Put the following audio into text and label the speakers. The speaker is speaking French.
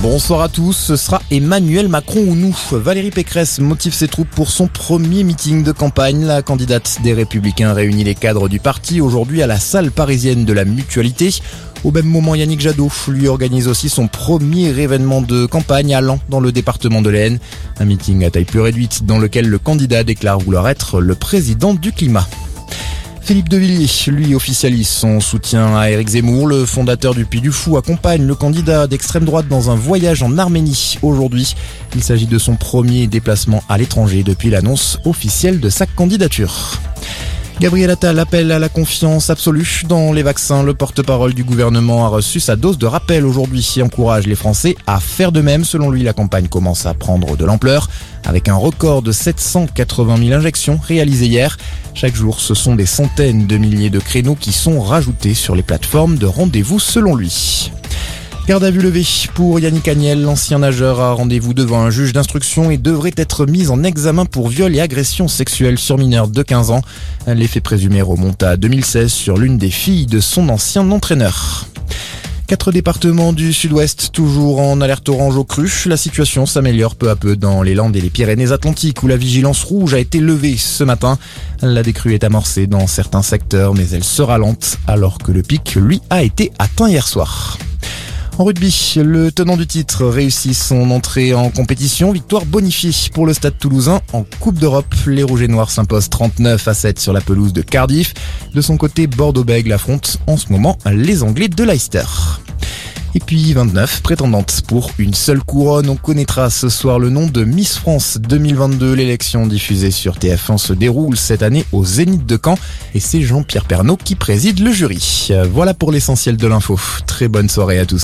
Speaker 1: Bonsoir à tous, ce sera Emmanuel Macron ou nous. Valérie Pécresse motive ses troupes pour son premier meeting de campagne. La candidate des Républicains réunit les cadres du parti aujourd'hui à la salle parisienne de la Mutualité. Au même moment, Yannick Jadot lui organise aussi son premier événement de campagne à Lens, dans le département de l'Aisne. Un meeting à taille plus réduite dans lequel le candidat déclare vouloir être le président du climat. Philippe de Villiers, lui, officialise son soutien à Éric Zemmour. Le fondateur du Puy du Fou accompagne le candidat d'extrême droite dans un voyage en Arménie aujourd'hui. Il s'agit de son premier déplacement à l'étranger depuis l'annonce officielle de sa candidature. Gabriel Attal appelle à la confiance absolue dans les vaccins. Le porte-parole du gouvernement a reçu sa dose de rappel aujourd'hui et encourage les Français à faire de même. Selon lui, la campagne commence à prendre de l'ampleur avec un record de 780 000 injections réalisées hier. Chaque jour, ce sont des centaines de milliers de créneaux qui sont rajoutés sur les plateformes de rendez-vous selon lui. Garde à vue levée pour Yannick Agnel, l'ancien nageur a rendez-vous devant un juge d'instruction et devrait être mis en examen pour viol et agression sexuelle sur mineur de 15 ans. L'effet présumé remonte à 2016 sur l'une des filles de son ancien entraîneur. Quatre départements du sud-ouest toujours en alerte orange au cru. La situation s'améliore peu à peu dans les Landes et les Pyrénées-Atlantiques où la vigilance rouge a été levée ce matin. La décrue est amorcée dans certains secteurs mais elle sera lente alors que le pic lui a été atteint hier soir. En rugby, le tenant du titre réussit son entrée en compétition. Victoire bonifiée pour le Stade toulousain en Coupe d'Europe. Les Rouges et Noirs s'imposent 39 à 7 sur la pelouse de Cardiff. De son côté, Bordeaux-Bègles affronte en ce moment les Anglais de Leicester. Et puis 29 prétendantes pour une seule couronne. On connaîtra ce soir le nom de Miss France 2022. L'élection diffusée sur TF1 se déroule cette année au Zénith de Caen et c'est Jean-Pierre Pernaud qui préside le jury. Voilà pour l'essentiel de l'info. Très bonne soirée à tous.